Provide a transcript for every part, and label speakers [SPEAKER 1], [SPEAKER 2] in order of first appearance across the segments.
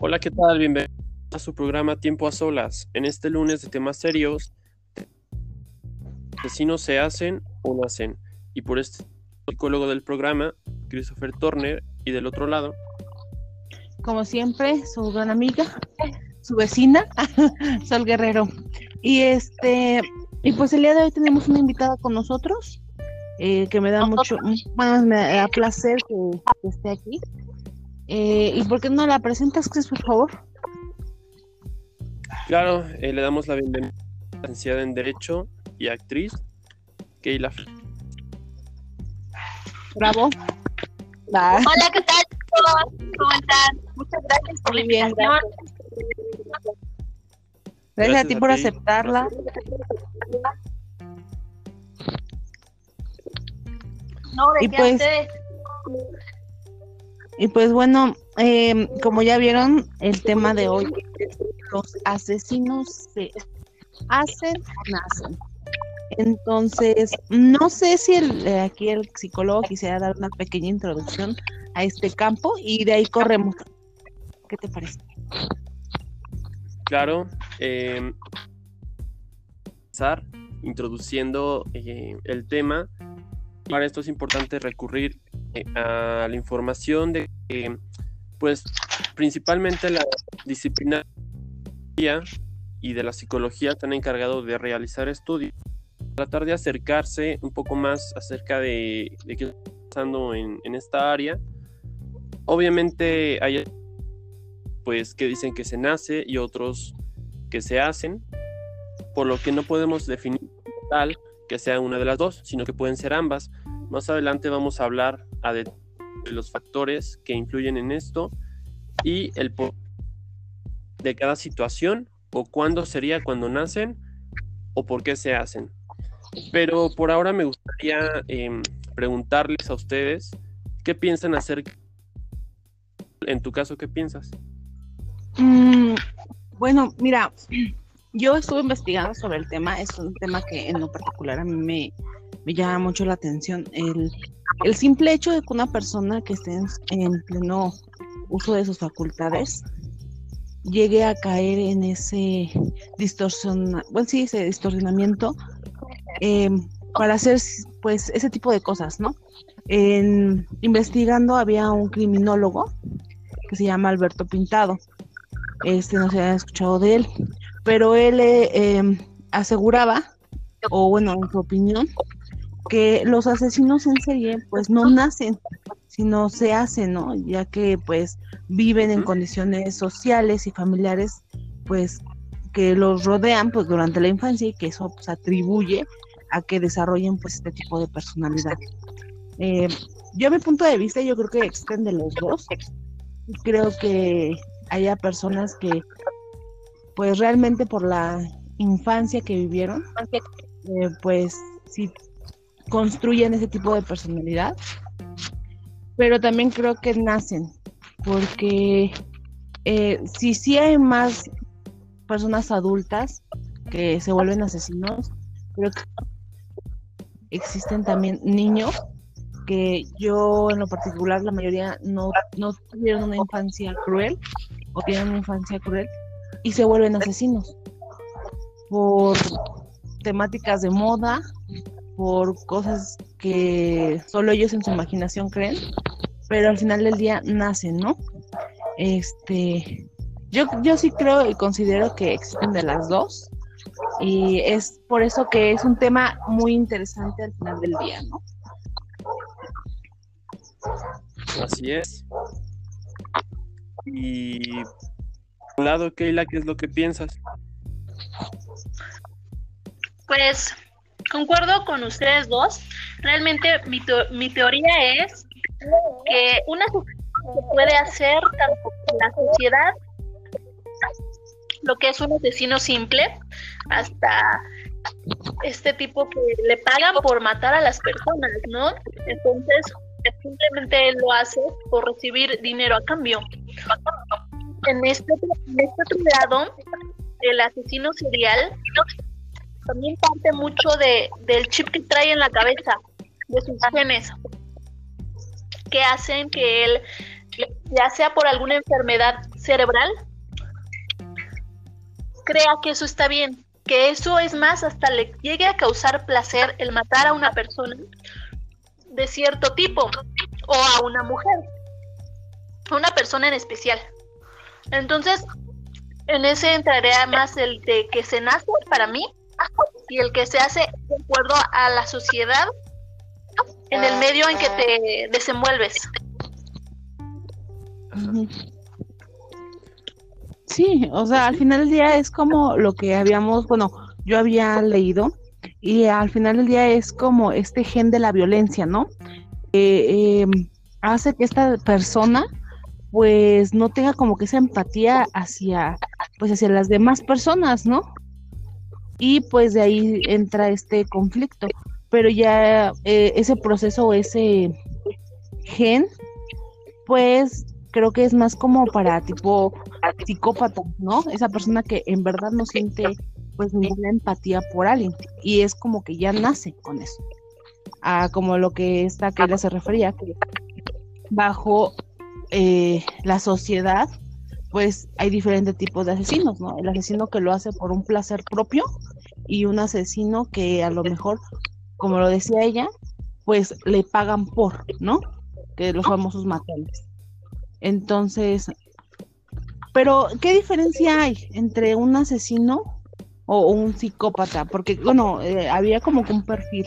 [SPEAKER 1] Hola, ¿qué tal? Bienvenidos a su programa Tiempo a Solas. En este lunes de temas serios, asesinos se hacen o nacen. Y por este psicólogo del programa, Christopher Turner, y del otro lado.
[SPEAKER 2] Como siempre, su gran amiga, su vecina, Sol Guerrero. Y este, y pues el día de hoy tenemos una invitada con nosotros, eh, que me da mucho, bueno, me da placer que, esté aquí. Eh, ¿Y por qué no la presentas, Chris, por favor?
[SPEAKER 1] Claro, eh, le damos la bienvenida a la licenciada en Derecho y actriz, Keila.
[SPEAKER 2] Bravo.
[SPEAKER 3] Hola, ¿qué tal? ¿Cómo están? Muchas gracias por la invitación.
[SPEAKER 2] Gracias, a ti por aceptarla.
[SPEAKER 3] No, de y pues,
[SPEAKER 2] y pues bueno, eh, como ya vieron, el tema de hoy, los asesinos se hacen o nacen. Entonces, no sé si el, eh, aquí el psicólogo quisiera dar una pequeña introducción a este campo y de ahí corremos. ¿Qué te parece?
[SPEAKER 1] Claro, eh, introduciendo eh, el tema. Para esto es importante recurrir eh, a la información de que, pues, principalmente la disciplina y de la psicología están encargados de realizar estudios tratar de acercarse un poco más acerca de, qué está pasando en, esta área. Obviamente hay pues que dicen que se nace y otros que se hacen, por lo que no podemos definir tal que sea una de las dos, sino que pueden ser ambas. Más adelante vamos a hablar de los factores que influyen en esto y el de cada situación o cuándo sería cuando nacen o por qué se hacen. Pero por ahora me gustaría em, preguntarles a ustedes qué piensan hacer. En tu caso, ¿qué piensas?
[SPEAKER 2] Mm, bueno, mira, yo estuve investigando sobre el tema. Es un tema que en lo particular a mí me, llama mucho la atención. El, el, simple hecho de que una persona que esté en, pleno uso de sus facultades llegue a caer en ese distorsión, bueno, sí, ese distorsionamiento Em, para hacer pues ese tipo de cosas, ¿no? En, investigando había un criminólogo que se llama Alberto Pintado. Este no se había escuchado de él, pero él eh, aseguraba, o bueno, en su opinión, que los asesinos en serie pues no nacen, sino se hacen, ¿no? Ya que pues viven en condiciones sociales y familiares pues que los rodean pues durante la infancia y que eso pues atribuye a que desarrollen pues este tipo de personalidad. Eh, yo a mi punto de vista yo creo que existen de los dos. Creo que haya personas que pues realmente por la infancia que vivieron, eh, pues sí construyen ese tipo de personalidad, pero también creo que nacen, porque eh, si sí hay más personas adultas que se vuelven asesinos, creo que existen también niños que yo en lo particular la mayoría no, no tuvieron una infancia cruel o tienen una infancia cruel y se vuelven asesinos por temáticas de moda, por cosas que solo ellos en su imaginación creen, pero al final del día nacen, ¿no? Este, yo, yo sí creo y considero que existen de las dos, y es por eso que es un tema muy interesante al final del día, ¿no?
[SPEAKER 1] Así es. Y lado, Keila, ¿qué es lo que piensas?
[SPEAKER 3] Pues concuerdo con ustedes dos. Realmente mi, mi teoría es que una se puede hacer tanto en la sociedad lo que es un asesino simple hasta este tipo que le pagan por matar a las personas, ¿no? Entonces, simplemente lo hace por recibir dinero a cambio. En este, en este otro lado, el asesino serial también parte mucho de, del chip que trae en la cabeza, de sus genes. que hacen que él, ya sea por alguna enfermedad cerebral, crea que eso está bien, que eso es más, hasta le llegue a causar placer el matar a una persona de cierto tipo o a una mujer, a una persona en especial. Entonces, en ese entraría más el de que se nace para mí y el que se hace de acuerdo a la sociedad en el medio en que te desenvuelves.
[SPEAKER 2] Sí, o sea, al final del día es como lo que habíamos, bueno, yo había leído y al final del día es como este gen de la violencia, ¿no? Eh, hace que esta persona pues no tenga como que esa empatía hacia pues hacia las demás personas, ¿no? Y pues de ahí entra este conflicto, pero ya eh, ese proceso ese gen pues creo que es más como para tipo psicópata, ¿no? Esa persona que en verdad no siente pues ninguna empatía por alguien y es como que ya nace con eso. A como lo que esta que se refería, que bajo eh, la sociedad pues hay diferentes tipos de asesinos, ¿no? El asesino que lo hace por un placer propio y un asesino que a lo mejor, como lo decía ella, pues le pagan por, ¿no? Que los famosos matones. Entonces, pero ¿qué diferencia hay entre un asesino o un psicópata? Porque, bueno, eh, había como que un perfil.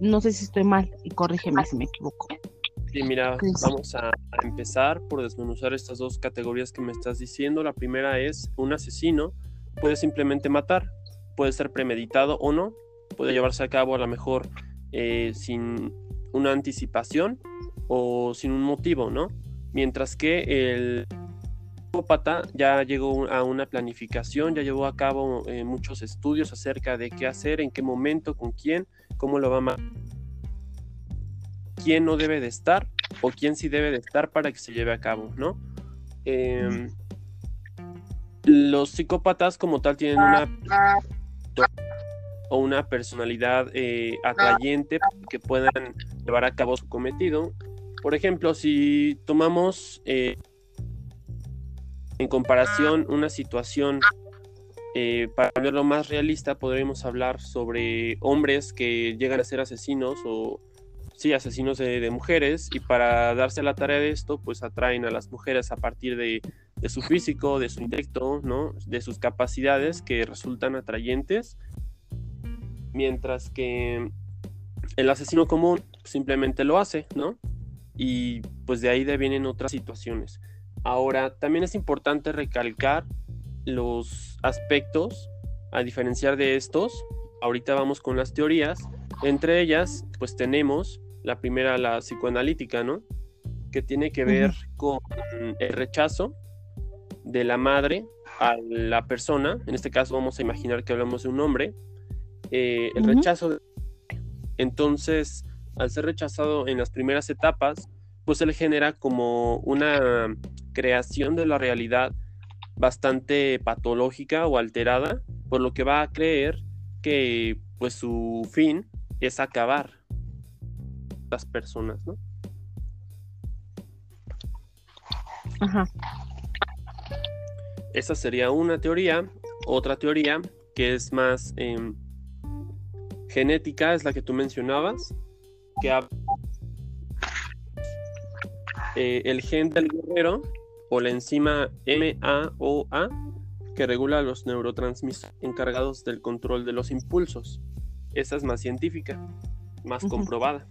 [SPEAKER 2] No sé si estoy mal y corrígeme si me equivoco.
[SPEAKER 1] Sí, mira, vamos a, empezar por desmenuzar estas dos categorías que me estás diciendo. La primera es un asesino puede simplemente matar, puede ser premeditado o no, puede llevarse a cabo a lo mejor eh, sin una anticipación o sin un motivo, ¿no? mientras que el psicópata ya llegó a una planificación, ya llevó a cabo eh, muchos estudios acerca de qué hacer, en qué momento, con quién, cómo lo va a matar, quién no debe de estar o quién sí debe de estar para que se lleve a cabo, ¿no? Em, los psicópatas como tal tienen una o una personalidad eh, atrayente que puedan llevar a cabo su cometido por ejemplo, si tomamos eh, en comparación una situación eh, para verlo más realista, podríamos hablar sobre hombres que llegan a ser asesinos o sí, asesinos de, mujeres y para darse la tarea de esto, pues atraen a las mujeres a partir de, de su físico, de su intelecto, ¿no? De sus capacidades que resultan atrayentes, mientras que el asesino común simplemente lo hace, ¿no? y pues de ahí vienen otras situaciones. Ahora, también es importante recalcar los aspectos a diferenciar de estos. Ahorita vamos con las teorías. Entre ellas, pues tenemos la primera, la psicoanalítica, ¿no? Que tiene que ver con el rechazo de la madre a la persona. En este caso vamos a imaginar que hablamos de un hombre. Eh, el rechazo. De... Entonces, al ser rechazado en las primeras etapas, pues él genera como una creación de la realidad bastante patológica o alterada, por lo que va a creer que pues su fin es acabar las personas, ¿no? Ajá. Esa sería una teoría. Otra teoría que es más em, genética es la que tú mencionabas, que eh, el gen del guerrero o la enzima MAOA que regula los neurotransmisores encargados del control de los impulsos. Esa es más científica, más comprobada.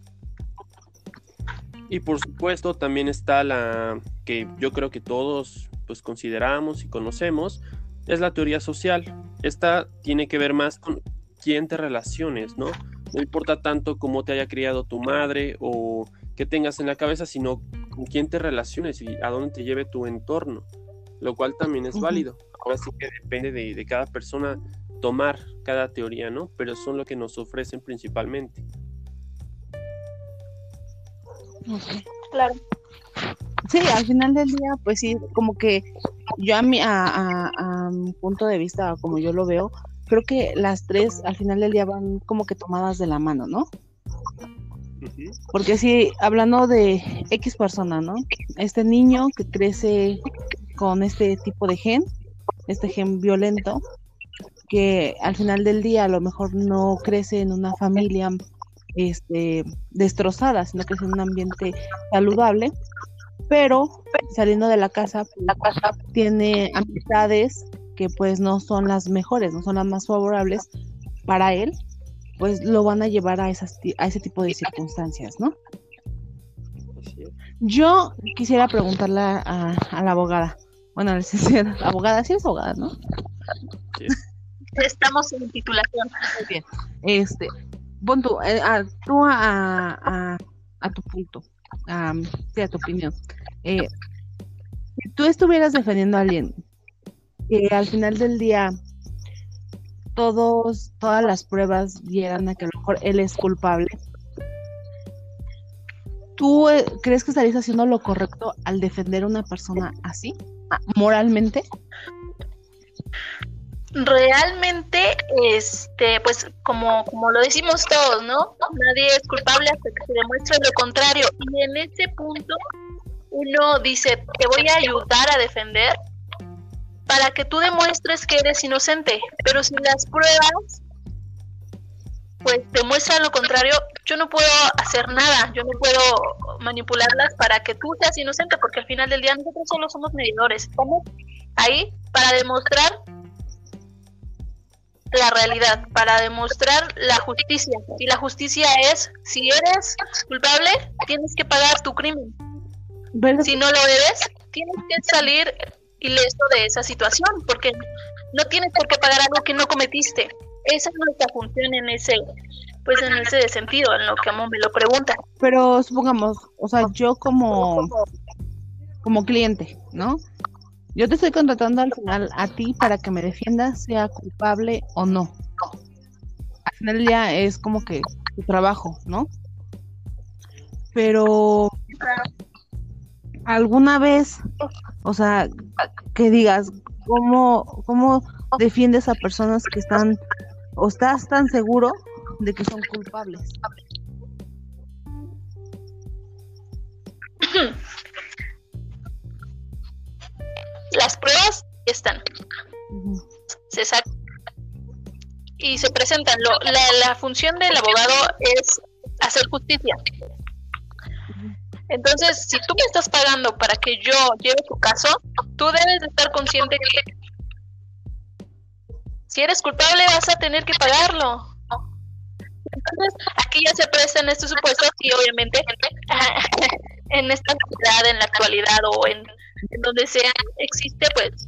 [SPEAKER 1] Y por supuesto también está la que yo creo que todos pues consideramos y conocemos, es la teoría social. Esta tiene que ver más con quién te relaciones, ¿no? No importa tanto cómo te haya criado tu madre o qué tengas en la cabeza, sino con quién te relaciones y a dónde te lleve tu entorno, lo cual también es válido. Ahora sí que depende de, cada persona tomar cada teoría, ¿no? Pero son lo que nos ofrecen principalmente.
[SPEAKER 2] Claro. Sí, al final del día, pues sí, como que yo a mi, a, a mi punto de vista, como yo lo veo, creo que las tres al final del día van como que tomadas de la mano, ¿no? Porque si hablando de X persona, ¿no? Este niño que crece con este tipo de gen, este gen violento, que al final del día a lo mejor no crece en una familia este, destrozada, sino que es en un ambiente saludable, pero saliendo de la casa, la casa tiene amistades que pues no son las mejores, no son las más favorables para él, pues lo van a llevar a, esas, a ese tipo de circunstancias, ¿no? Yo quisiera preguntarle a, la abogada, bueno, la licenciada, abogada, sí es abogada, ¿no?
[SPEAKER 3] Estamos en titulación.
[SPEAKER 2] Muy bien. Este, tú, eh, a, tú a, a, tu punto, a, a tu opinión. Eh, si tú estuvieras defendiendo a alguien que al final del día todos, todas las pruebas dieran a que a lo mejor él es culpable, ¿tú eh, crees que estarías haciendo lo correcto al defender a una persona así, moralmente?
[SPEAKER 3] Realmente, este, pues como, como lo decimos todos, ¿no? Nadie es culpable hasta que se demuestre lo contrario. Y en ese punto uno dice, te voy a ayudar a defender para que tú demuestres que eres inocente. Pero si las pruebas pues demuestran lo contrario, yo no puedo hacer nada, yo no puedo manipularlas para que tú seas inocente, porque al final del día nosotros solo somos medidores. Estamos ahí para demostrar la realidad, para demostrar la justicia. Y la justicia es, si eres culpable, tienes que pagar tu crimen. Si no lo eres, tienes que salir ileso de esa situación, porque no tienes por qué pagar algo que no cometiste. Esa es nuestra función en ese, pues en ese sentido, en lo que Amon me lo pregunta.
[SPEAKER 2] Pero supongamos, o sea, yo como, como cliente, ¿no? Yo te estoy contratando al final a ti para que me defiendas, sea culpable o no. Al final ya es como que tu trabajo, ¿no? Pero alguna vez, o sea, que digas, ¿cómo, cómo defiendes a personas que están, o estás tan seguro de que son culpables?
[SPEAKER 3] las pruebas están. Se sacan y se presentan. Lo, la, función del abogado es hacer justicia. Entonces, si tú me estás pagando para que yo lleve tu caso, tú debes de estar consciente que si eres culpable vas a tener que pagarlo. Entonces, aquí ya se prestan estos supuestos y obviamente en esta sociedad, en la actualidad o en en donde sea existe pues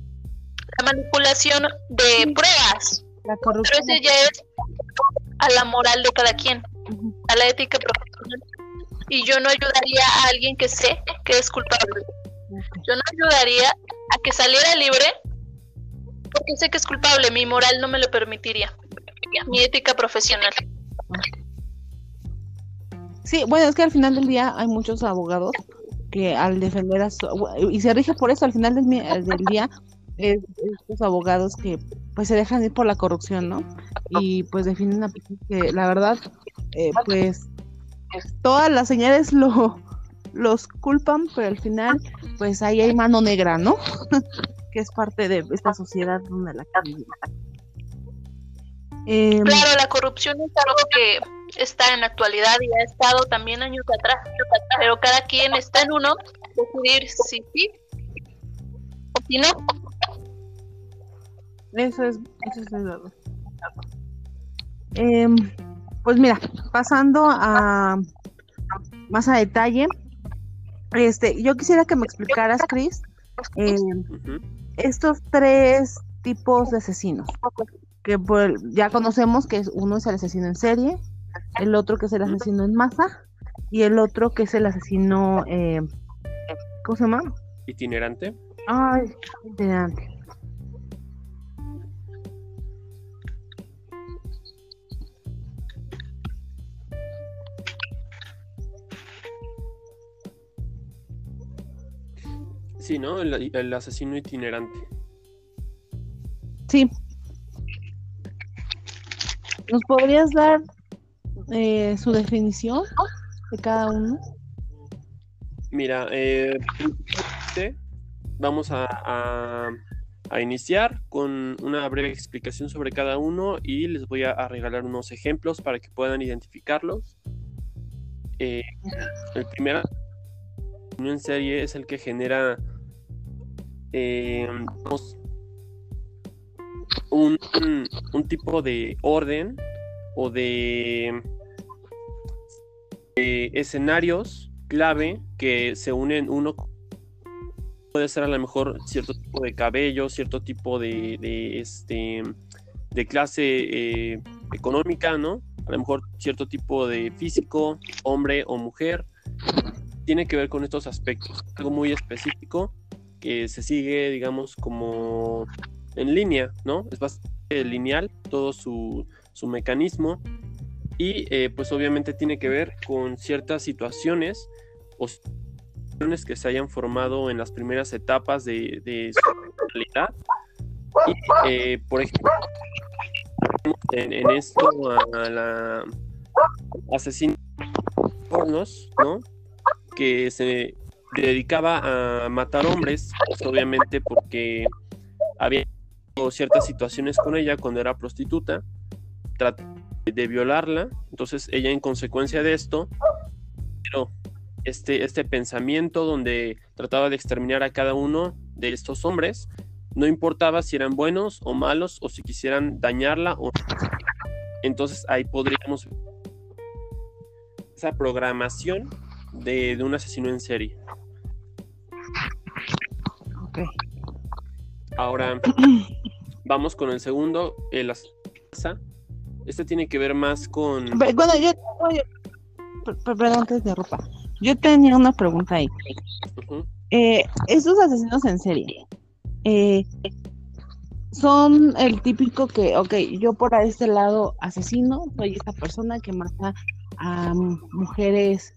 [SPEAKER 3] la manipulación de pruebas. La corrupción. Pero eso ya es a la moral de cada quien, a la ética profesional. Y yo no ayudaría a alguien que sé que es culpable. Yo no ayudaría a que saliera libre porque sé que es culpable. Mi moral no me lo permitiría. Mi ética profesional.
[SPEAKER 2] Sí, bueno, es que al final del día hay muchos abogados que al defender a su, y se rige por eso al final del, del día es, estos abogados que pues se dejan ir por la corrupción, ¿no? Y pues definen a que la verdad eh, pues todas las señales lo los culpan, pero al final pues ahí hay mano negra, ¿no? que es parte de esta sociedad donde la
[SPEAKER 3] eh, claro, la corrupción es algo que está en la actualidad y ha estado también años atrás, pero cada quien está en uno decidir si sí o si no.
[SPEAKER 2] Eso es, eso es verdad. Eh, pues mira, pasando a más a detalle, este, yo quisiera que me explicaras, Chris, eh, estos tres tipos de asesinos que pues, ya conocemos que uno es el asesino en serie, el otro que es el asesino en masa y el otro que es el asesino, eh, ¿cómo se llama?
[SPEAKER 1] Itinerante.
[SPEAKER 2] Ay, itinerante.
[SPEAKER 1] Sí, ¿no? El, el asesino itinerante.
[SPEAKER 2] Sí. ¿Nos podrías dar eh, su definición? de cada uno?
[SPEAKER 1] Mira, eh, vamos a, a, iniciar con una breve explicación sobre cada uno y les voy a, a regalar unos ejemplos para que puedan identificarlos. Eh, el primero en serie es el que genera eh, un, un, tipo de orden o de, de, escenarios clave que se unen uno puede ser a lo mejor cierto tipo de cabello, cierto tipo de, de este de clase eh, económica, ¿no? A lo mejor cierto tipo de físico, hombre o mujer. Tiene que ver con estos aspectos, algo muy específico que se sigue, digamos, como en línea, ¿no? Es bastante lineal todo su, su mecanismo y eh, pues obviamente tiene que ver con ciertas situaciones o situaciones que se hayan formado en las primeras etapas de, su personalidad. Y, eh, por ejemplo, en, esto a la asesina pornos, ¿no? Que se dedicaba a matar hombres, pues obviamente porque había ciertas situaciones con ella cuando era prostituta, trató de violarla, entonces ella en consecuencia de esto, pero este, este pensamiento donde trataba de exterminar a cada uno de estos hombres, no importaba si eran buenos o malos o si quisieran dañarla o entonces ahí podríamos esa programación de, de un asesino en serie.
[SPEAKER 2] Ok.
[SPEAKER 1] Ahora vamos con el segundo, el Este tiene que ver más con.
[SPEAKER 2] Bueno, yo. Perdón que te ropa. Yo tenía una pregunta ahí. Uh -huh. eh, estos asesinos en serie eh, son el típico que, ok, yo por este lado asesino, soy esta persona que mata a mujeres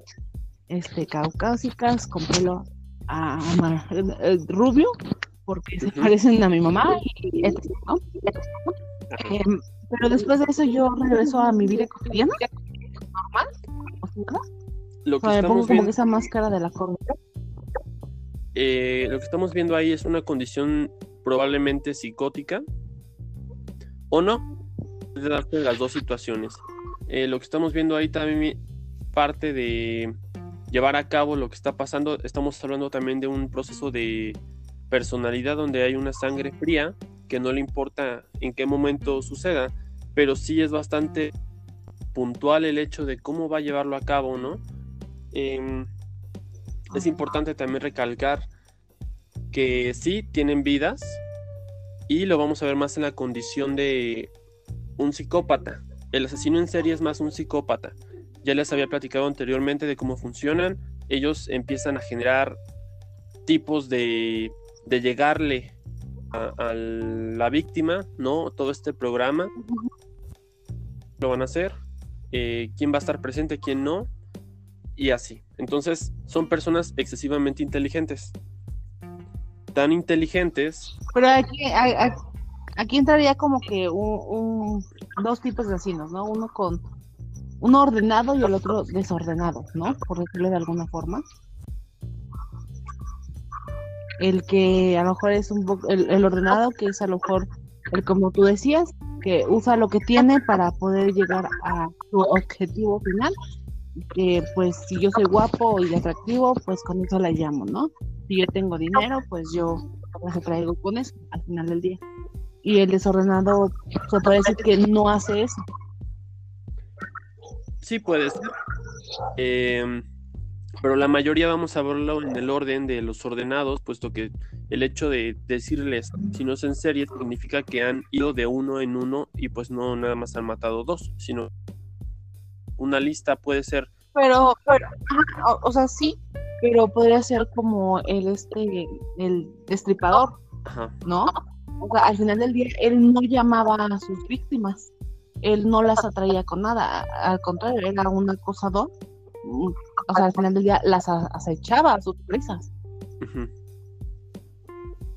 [SPEAKER 2] este, caucásicas con pelo a, a, a, rubio porque se uh -huh. parecen a mi mamá y ¿no? Eh, pero después de eso yo regreso a mi vida cotidiana, normal, o
[SPEAKER 1] Lo que
[SPEAKER 2] o sea, me pongo
[SPEAKER 1] estamos
[SPEAKER 2] como
[SPEAKER 1] viendo,
[SPEAKER 2] esa máscara de la corrupción.
[SPEAKER 1] eh, lo que estamos viendo ahí es una condición probablemente psicótica. O no, de darte las dos situaciones. Eh, lo que estamos viendo ahí también parte de llevar a cabo lo que está pasando, estamos hablando también de un proceso de personalidad donde hay una sangre fría que no le importa en qué momento suceda, pero sí es bastante puntual el hecho de cómo va a llevarlo a cabo, ¿no? Eh, es importante también recalcar que sí tienen vidas y lo vamos a ver más en la condición de un psicópata. El asesino en serie es más un psicópata. Ya les había platicado anteriormente de cómo funcionan. Ellos empiezan a generar tipos de, de llegarle a, a, la víctima, ¿no? Todo este programa. Lo van a hacer. Eh, quién va a estar presente, quién no. Y así. Entonces, son personas excesivamente inteligentes. Tan inteligentes.
[SPEAKER 2] Pero aquí, aquí entraría como que un, un, dos tipos de asesinos, ¿no? Uno con uno ordenado y el otro desordenado, ¿no? Por decirlo de alguna forma. El que a lo mejor es un poco, el, el, ordenado, que es a lo mejor, el como tú decías, que usa lo que tiene para poder llegar a su objetivo final. Que pues si yo soy guapo y atractivo, pues con eso la llamo, ¿no? Si yo tengo dinero, pues yo me traigo con eso al final del día. Y el desordenado se puede decir que no hace eso.
[SPEAKER 1] Sí, puede ser. Eh, pero la mayoría vamos a verlo en el orden de los ordenados, puesto que el hecho de decirles si no es en serie significa que han ido de uno en uno y pues no nada más han matado dos, sino una lista puede ser.
[SPEAKER 2] Pero, pero o, o, sea, sí, pero podría ser como el este, el destripador,
[SPEAKER 1] Ajá.
[SPEAKER 2] ¿no? O sea, al final del día él no llamaba a sus víctimas, él no las atraía con nada, al contrario, era un acosador o sea, al final del día las acechaba a sus presas. Uh -huh.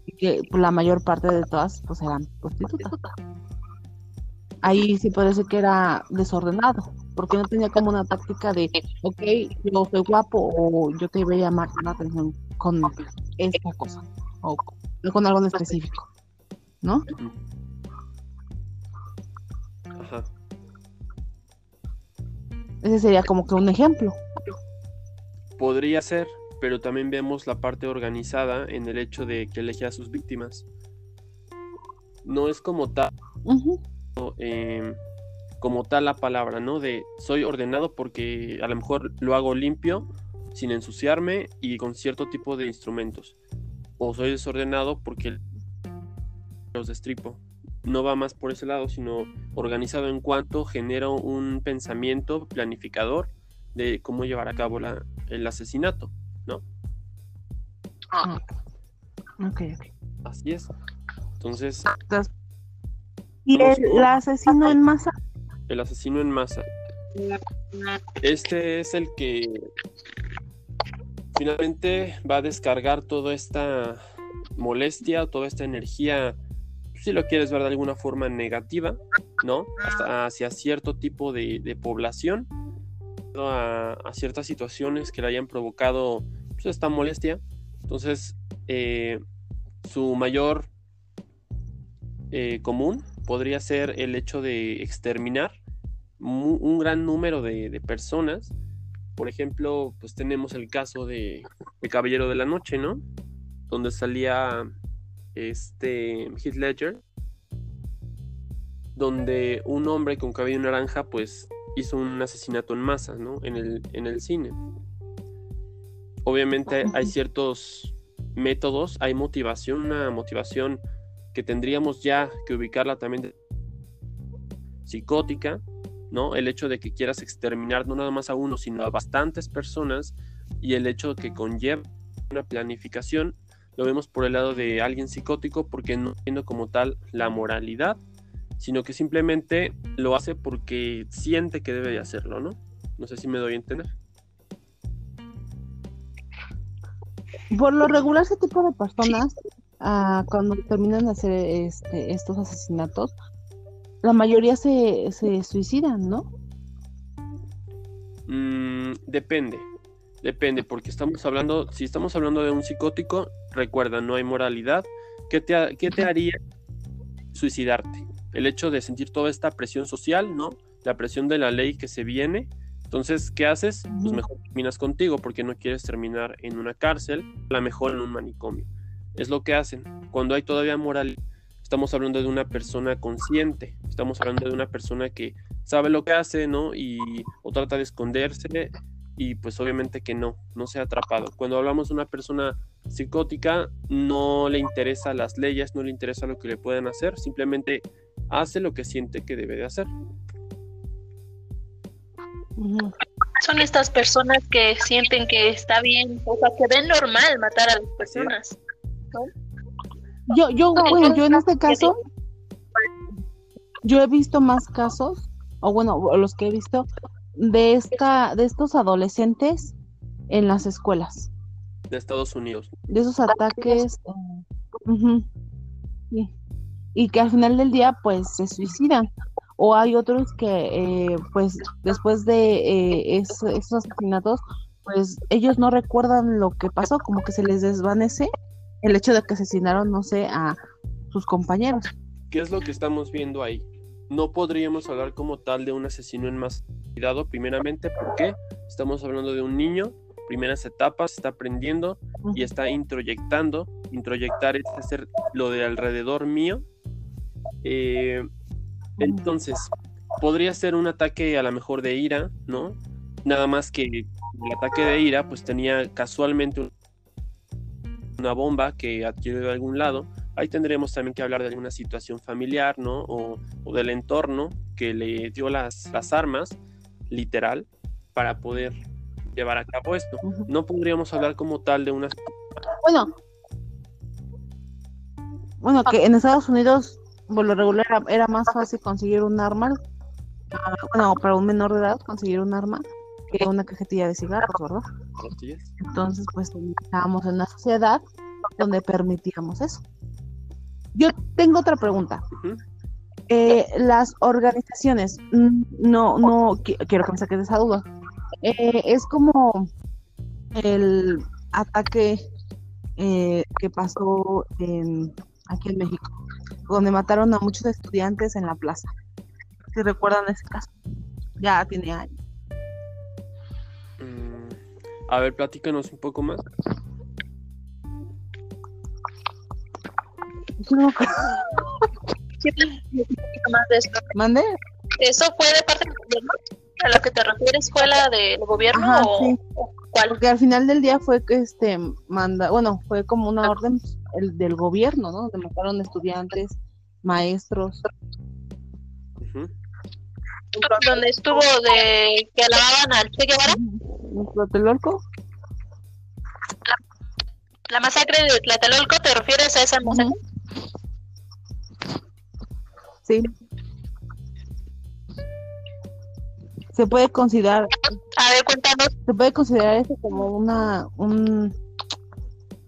[SPEAKER 2] Y que la mayor parte de todas pues eran prostitutas. Ahí sí ser que era desordenado. porque no tenía como una táctica de, ok, yo soy guapo o yo te voy a llamar la atención con esta cosa o con algo en específico, ¿no? Ese sería como que un ejemplo.
[SPEAKER 1] Podría ser, pero también vemos la parte organizada en el hecho de que elige a sus víctimas. No es como tal, eh, como tal la palabra, ¿no? De soy ordenado porque a lo mejor lo hago limpio, sin ensuciarme y con cierto tipo de instrumentos. O soy desordenado porque los destripo. No va más por ese lado, sino organizado en cuanto genera un pensamiento planificador de cómo llevar a cabo la- el asesinato, ¿no?
[SPEAKER 2] Ah, Ok, ok.
[SPEAKER 1] Así es. Entonces,
[SPEAKER 2] Y el, asesino en masa.
[SPEAKER 1] el asesino en masa. Este es el que finalmente va a descargar toda esta molestia, toda esta energía, si lo quieres ver de alguna forma negativa, ¿no? Hacia cierto tipo de, población, a, ciertas situaciones que le hayan provocado pues, esta molestia. Entonces, eh, su mayor eh, común podría ser el hecho de exterminar un gran número de, de personas. Por ejemplo, pues tenemos el caso de Caballero de la Noche, ¿no? Donde salía este Heath Ledger, donde un hombre con cabello naranja, pues hizo un asesinato en masa, ¿no? En el, en el cine. Obviamente hay ciertos métodos, hay motivación, una motivación que tendríamos ya que ubicarla también de- psicótica, ¿no? El hecho de que quieras exterminar no nada más a uno, sino a bastantes personas y el hecho de que conlleva una planificación, lo vemos por el lado de alguien psicótico porque no tiene como tal la moralidad, sino que simplemente lo hace porque siente que debe de hacerlo, ¿no? No sé si me doy a entender.
[SPEAKER 2] Por lo regular, ese tipo de personas, ah, cuando terminan de hacer este, estos asesinatos, la mayoría se, se suicidan, ¿no?
[SPEAKER 1] Mm, depende, depende, porque estamos hablando, si estamos hablando de un psicótico, recuerda, no hay moralidad. ¿Qué te, qué te haría suicidarte? El hecho de sentir toda esta presión social, ¿no? La presión de la ley que se viene. Entonces, ¿qué haces? Pues mejor terminas contigo porque no quieres terminar en una cárcel, a lo mejor en un manicomio. Es lo que hacen. Cuando hay todavía moral, estamos hablando de una persona consciente, estamos hablando de una persona que sabe lo que hace, ¿no? Y o trata de esconderse y pues obviamente que no, no sea atrapado. Cuando hablamos de una persona psicótica, no le interesa las leyes, no le interesa lo que le pueden hacer, simplemente hace lo que siente que debe de hacer.
[SPEAKER 3] Son estas personas que sienten que está bien, o sea, que ven normal matar a las personas.
[SPEAKER 2] Yo, yo,
[SPEAKER 3] No,
[SPEAKER 2] bueno, yo en este caso, yo he visto más casos, o bueno, los que he visto, de esta, de estos adolescentes en las escuelas,
[SPEAKER 1] De Estados Unidos.
[SPEAKER 2] de esos ataques, sí. y que al final del día, pues, se suicidan. O hay otros que, eh, pues, después de eh, es- esos asesinatos, pues, ellos no recuerdan lo que pasó, como que se les desvanece el hecho de que asesinaron, no sé, a sus compañeros.
[SPEAKER 1] ¿Qué es lo que estamos viendo ahí? No podríamos hablar como tal de un asesino en más cuidado, primeramente, porque estamos hablando de un niño, primeras etapas, está aprendiendo y está introyectando. Introyectar es hacer lo de alrededor mío. Eh, entonces, podría ser un ataque a lo mejor de ira, ¿no? Nada más que el ataque de ira, pues tenía casualmente un- una bomba que adquirió de algún lado. Ahí tendremos también que hablar de alguna situación familiar, ¿no? O, o del entorno que le dio las, las armas, literal, para poder llevar a cabo esto. No podríamos hablar como tal de una...
[SPEAKER 2] Bueno, bueno, que en Estados Unidos, por lo regular, era, más fácil conseguir un arma, ah, bueno, para un menor de edad conseguir un arma que una cajetilla de cigarros, ¿verdad? Entonces, pues estábamos en una sociedad donde permitíamos eso. Yo tengo otra pregunta. Eh, las organizaciones, mm, no, no, qui- quiero que me saques de esa duda. Eh, es como el ataque eh, que pasó en, aquí en México, donde mataron a muchos estudiantes en la plaza. Si recuerdan ese caso, ya tiene años.
[SPEAKER 1] Mm, a ver, platícanos un poco más.
[SPEAKER 2] No
[SPEAKER 3] más de esto.
[SPEAKER 2] ¿Mande?
[SPEAKER 3] ¿Eso fue de parte del gobierno? ¿A lo que te refieres fue la del gobierno
[SPEAKER 2] Ajá,
[SPEAKER 3] o,
[SPEAKER 2] sí.
[SPEAKER 3] o cuál?
[SPEAKER 2] Porque al final del día fue que este manda, bueno, fue como una orden pues, el, del gobierno, ¿no? Donde mataron estudiantes, maestros.
[SPEAKER 1] Ujú.
[SPEAKER 3] Donde estuvo de que alababan al Che Guevara,
[SPEAKER 2] ¿En Tlatelolco?
[SPEAKER 3] la masacre de Tlatelolco, ¿te refieres a esa masacre?
[SPEAKER 2] Sí. Se puede considerar,
[SPEAKER 3] A ver, cuéntanos.
[SPEAKER 2] se puede considerar eso como una, un,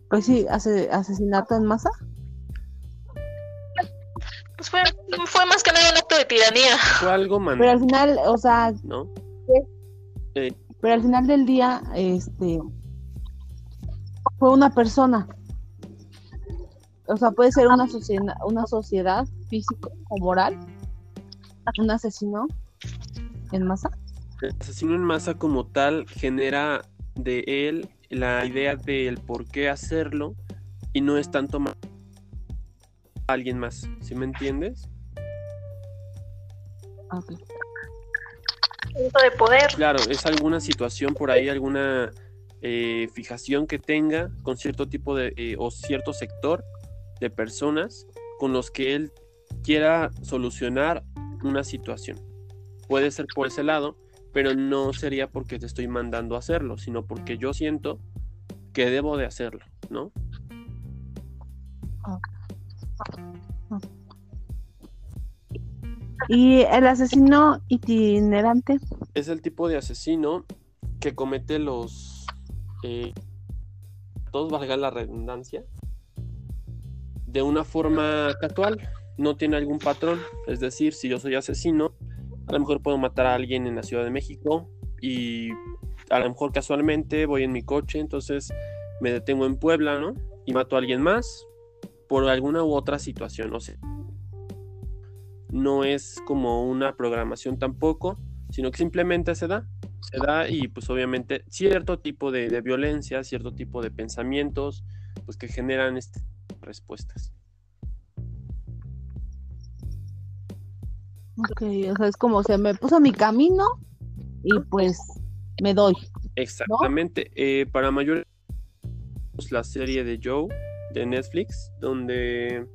[SPEAKER 2] pues sí, ase- asesinato en masa.
[SPEAKER 3] Pues fue, fue más que nada un acto de tiranía.
[SPEAKER 1] Fue algo man,
[SPEAKER 2] Pero al final, o sea,
[SPEAKER 1] ¿no?
[SPEAKER 2] pero al final del día, este, fue una persona. O sea, puede ser una sociedad, una sociedad físico o moral, un asesino en masa.
[SPEAKER 1] El asesino en masa como tal genera de él la idea del por qué hacerlo y no es tanto ma- a alguien más, ¿sí me entiendes?
[SPEAKER 2] Ok.
[SPEAKER 3] Punto de poder.
[SPEAKER 1] Claro, es alguna situación por ahí, alguna eh, fijación que tenga con cierto tipo de eh, o cierto sector de personas con los que él quiera solucionar una situación. Puede ser por ese lado, pero no sería porque te estoy mandando a hacerlo, sino porque yo siento que debo de hacerlo, ¿no?
[SPEAKER 2] Y el asesino itinerante,
[SPEAKER 1] Es el tipo de asesino que comete los... eh, todos valga la redundancia, de una forma casual, no tiene algún patrón. Es decir, si yo soy asesino, a lo mejor puedo matar a alguien en la Ciudad de México y a lo mejor casualmente voy en mi coche, entonces me detengo en Puebla, ¿no? Y mato a alguien más por alguna u otra situación, o sea, no es como una programación tampoco, sino que simplemente se da, se da y pues obviamente cierto tipo de, de violencia, cierto tipo de pensamientos, pues que generan estas respuestas.
[SPEAKER 2] Ok, o sea, es como se me puso mi camino y pues me doy.
[SPEAKER 1] Exactamente. Eh, para mayores, la serie de Joe de Netflix, donde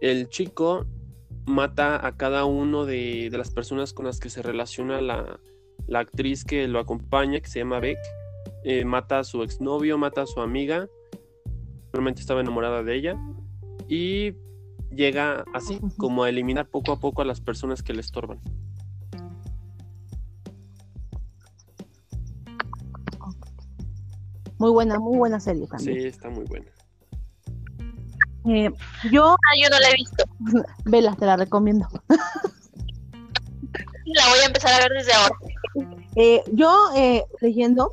[SPEAKER 1] el chico mata a cada uno de, de las personas con las que se relaciona la, la actriz que lo acompaña, que se llama Beck. Eh, mata a su exnovio, mata a su amiga. Realmente estaba enamorada de ella. Y llega así, como a eliminar poco a poco a las personas que le estorban.
[SPEAKER 2] Muy buena, muy buena serie
[SPEAKER 1] Sí,
[SPEAKER 2] también.
[SPEAKER 1] está muy buena.
[SPEAKER 2] Eh, yo,
[SPEAKER 3] Ah, yo no la he visto.
[SPEAKER 2] vela, te la recomiendo.
[SPEAKER 3] La voy a empezar a ver desde ahora.
[SPEAKER 2] Eh, yo eh, leyendo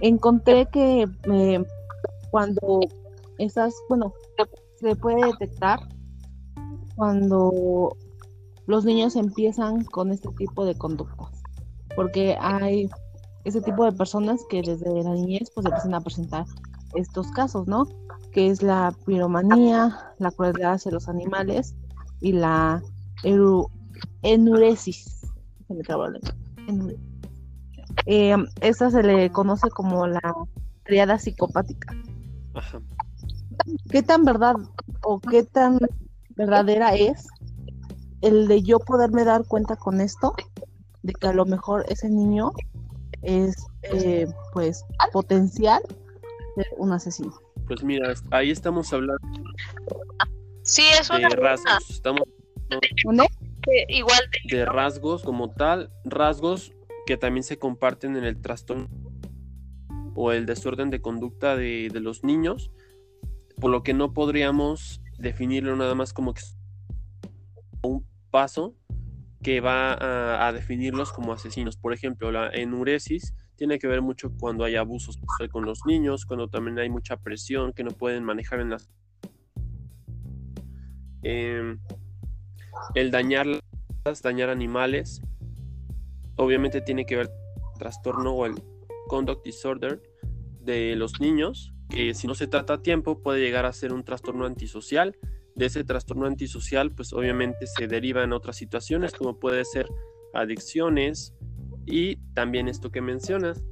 [SPEAKER 2] encontré que eh, cuando esas, bueno, se puede detectar cuando los niños empiezan con este tipo de conductas, porque hay ese tipo de personas que desde la niñez pues empiezan a presentar estos casos, ¿no? Que es la piromanía, la crueldad hacia los animales y la eru- enuresis. Se me trabó. Enuresis. Eh, esta se le conoce como la triada psicopática.
[SPEAKER 1] Ajá.
[SPEAKER 2] ¿Qué tan verdad o qué tan verdadera es el de yo poderme dar cuenta con esto de que a lo mejor ese niño es eh, pues potencial de un asesino?
[SPEAKER 1] Pues mira, ahí estamos hablando
[SPEAKER 3] Sí, es una
[SPEAKER 1] de rasgos. Estamos
[SPEAKER 3] igual de
[SPEAKER 1] de rasgos como tal, rasgos que también se comparten en el trastorno o el desorden de conducta de, de los niños, por lo que no podríamos definirlo nada más como un paso que va a, definirlos como asesinos. Por ejemplo, la enuresis tiene que ver mucho cuando hay abusos con los niños, cuando también hay mucha presión que no pueden manejar en las... Em, el dañar dañar animales, obviamente tiene que ver trastorno o el conduct disorder de los niños, que si no se trata a tiempo puede llegar a ser un trastorno antisocial. De ese trastorno antisocial, pues obviamente se deriva en otras situaciones, como puede ser adicciones, y también esto que mencionas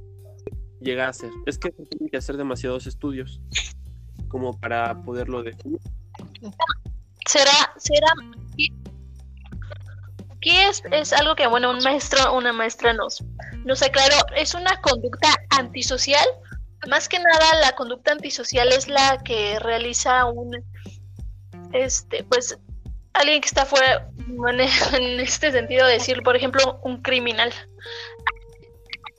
[SPEAKER 1] llega a ser. Es que tiene que hacer demasiados estudios como para poderlo definir.
[SPEAKER 3] Será, será. ¿Qué es, es algo que, bueno, un maestro, una maestra nos, nos aclaró? Es una conducta antisocial. Más que nada, la conducta antisocial es la que realiza un, este, pues, alguien que está fuera, en este sentido, decir, por ejemplo, un criminal.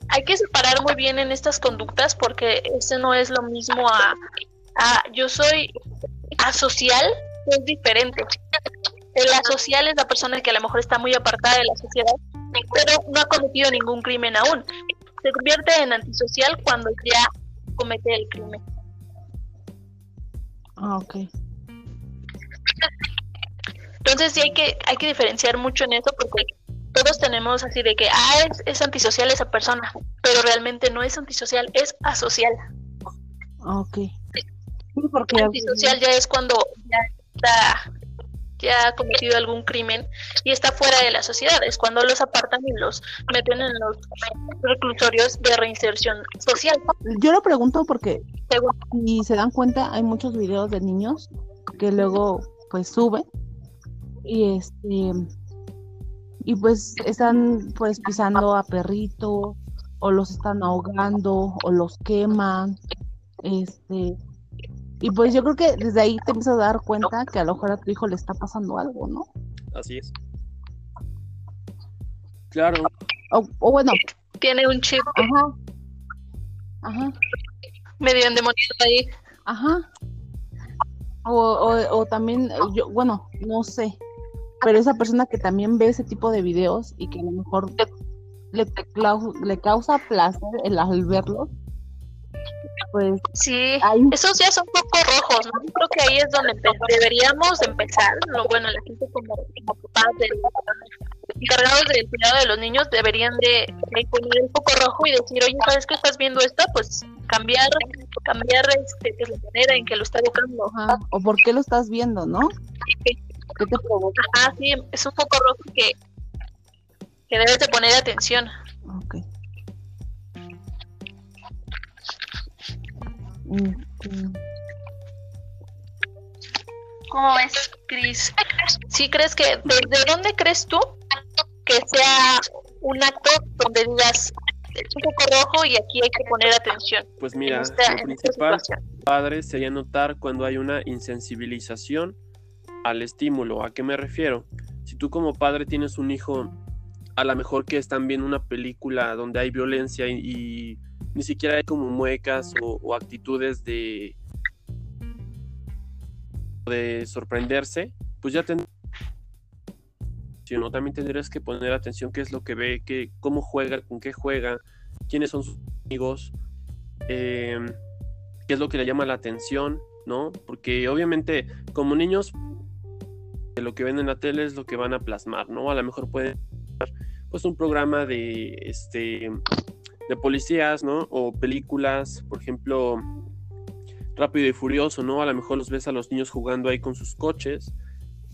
[SPEAKER 3] Hay que separar muy bien en estas conductas porque eso no es lo mismo a, a yo soy asocial, es diferente. El asocial es la persona que a lo mejor está muy apartada de la sociedad, pero no ha cometido ningún crimen aún. Se convierte en antisocial cuando ya comete el crimen.
[SPEAKER 2] Ah, ok.
[SPEAKER 3] Entonces sí hay que, hay que diferenciar mucho en eso porque todos tenemos así de que, ah, es, antisocial esa persona, pero realmente no es antisocial, es asocial.
[SPEAKER 2] Ok.
[SPEAKER 3] porque antisocial ya es cuando ya está ya ha cometido algún crimen y está fuera de la sociedad. Es cuando los apartan y los meten en los reclusorios de reinserción social.
[SPEAKER 2] Yo lo pregunto porque si se dan cuenta hay muchos videos de niños que luego pues suben y este y pues están pues pisando a perritos o los están ahogando o los queman este y pues yo creo que desde ahí te empiezas a dar cuenta que a lo mejor a tu hijo le está pasando algo no
[SPEAKER 1] así es. Claro.
[SPEAKER 2] O, bueno.
[SPEAKER 3] Tiene un chip.
[SPEAKER 2] Ajá. Ajá.
[SPEAKER 3] Medio endemoniado ahí.
[SPEAKER 2] Ajá. O, o, o también yo bueno no sé. Pero esa persona que también ve ese tipo de videos y que a lo mejor le, le, causa placer el al verlos, pues
[SPEAKER 3] sí, esos ya son poco rojos, ¿no? Creo que ahí es donde deberíamos empezar, lo bueno, la gente como, como papás encargados del cuidado de los niños deberían de, poner el foco rojo y decir, oye, ¿sabes que estás viendo esto? Pues cambiar, cambiar este, pues, la manera en que lo está educando.
[SPEAKER 2] o por qué lo estás viendo, ¿no? ¿Qué te provoca?
[SPEAKER 3] Ah, sí, es un foco rojo que, que debes de poner atención. ¿Cómo ves, Cris? ¿Sí crees que, desde dónde crees tú que sea un acto donde digas un foco rojo y aquí hay que poner atención?
[SPEAKER 1] Pues mira, lo principal, padre, sería notar cuando hay una insensibilización al estímulo. ¿A qué me refiero? Si tú como padre tienes un hijo, a lo mejor que están viendo una película donde hay violencia y, ni siquiera hay como muecas o, actitudes de, de sorprenderse, pues ya tendrás también tendrías que poner atención qué es lo que ve, qué, cómo juega, con qué juega, quiénes son sus amigos, em, qué es lo que le llama la atención, ¿no? Porque obviamente como niños lo que ven en la tele es lo que van a plasmar, ¿no? A lo mejor pueden pues un programa de este de policías, ¿no? O películas, por ejemplo, Rápido y Furioso, ¿no? A lo mejor los ves a los niños jugando ahí con sus coches.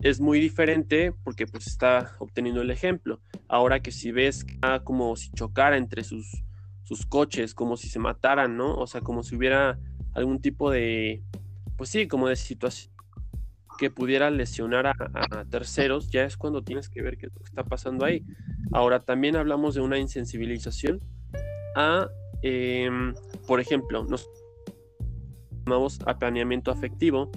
[SPEAKER 1] Es muy diferente porque pues está obteniendo el ejemplo. Ahora que si ves como si chocara entre sus, sus coches, como si se mataran, ¿no? O sea, como si hubiera algún tipo de, pues sí, como de situación que pudiera lesionar a, terceros, ya es cuando tienes que ver qué está pasando ahí. Ahora, también hablamos de una insensibilización a, em, por ejemplo, nos llamamos apaneamiento afectivo,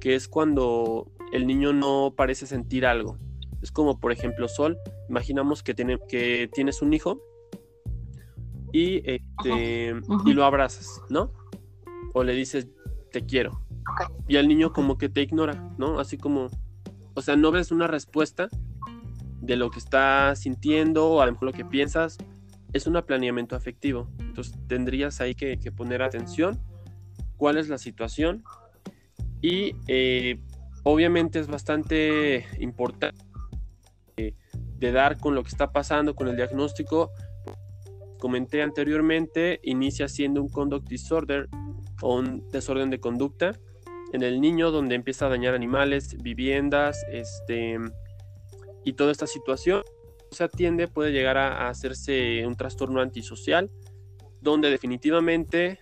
[SPEAKER 1] que es cuando el niño no parece sentir algo. Es como, por ejemplo, Sol, imaginamos que, tiene, que tienes un hijo y, este, y lo abrazas, ¿no? O le dices, te quiero y el niño como que te ignora, ¿no? Así como, o sea, no ves una respuesta de lo que estás sintiendo o a lo mejor lo que piensas, es un planeamiento afectivo. Entonces tendrías ahí que, poner atención, cuál es la situación y eh, obviamente es bastante importante eh, de dar con lo que está pasando, con el diagnóstico. Comenté anteriormente, inicia siendo un conduct disorder o un desorden de conducta en el niño donde empieza a dañar animales, viviendas, este, y toda esta situación se atiende puede llegar a, hacerse un trastorno antisocial, donde definitivamente